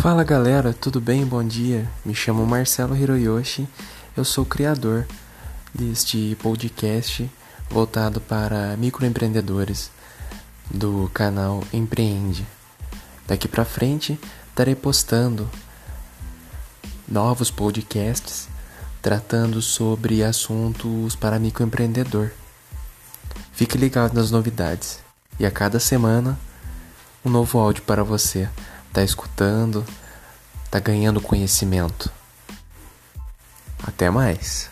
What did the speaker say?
Fala galera, tudo bem? Bom dia. Me chamo Marcelo Hiroyoshi. Eu sou o criador deste podcast voltado para microempreendedores do canal Empreende. Daqui para frente estarei postando novos podcasts tratando sobre assuntos para microempreendedor. Fique ligado nas novidades e a cada semana um novo áudio para você. Tá escutando, tá ganhando conhecimento. Até mais.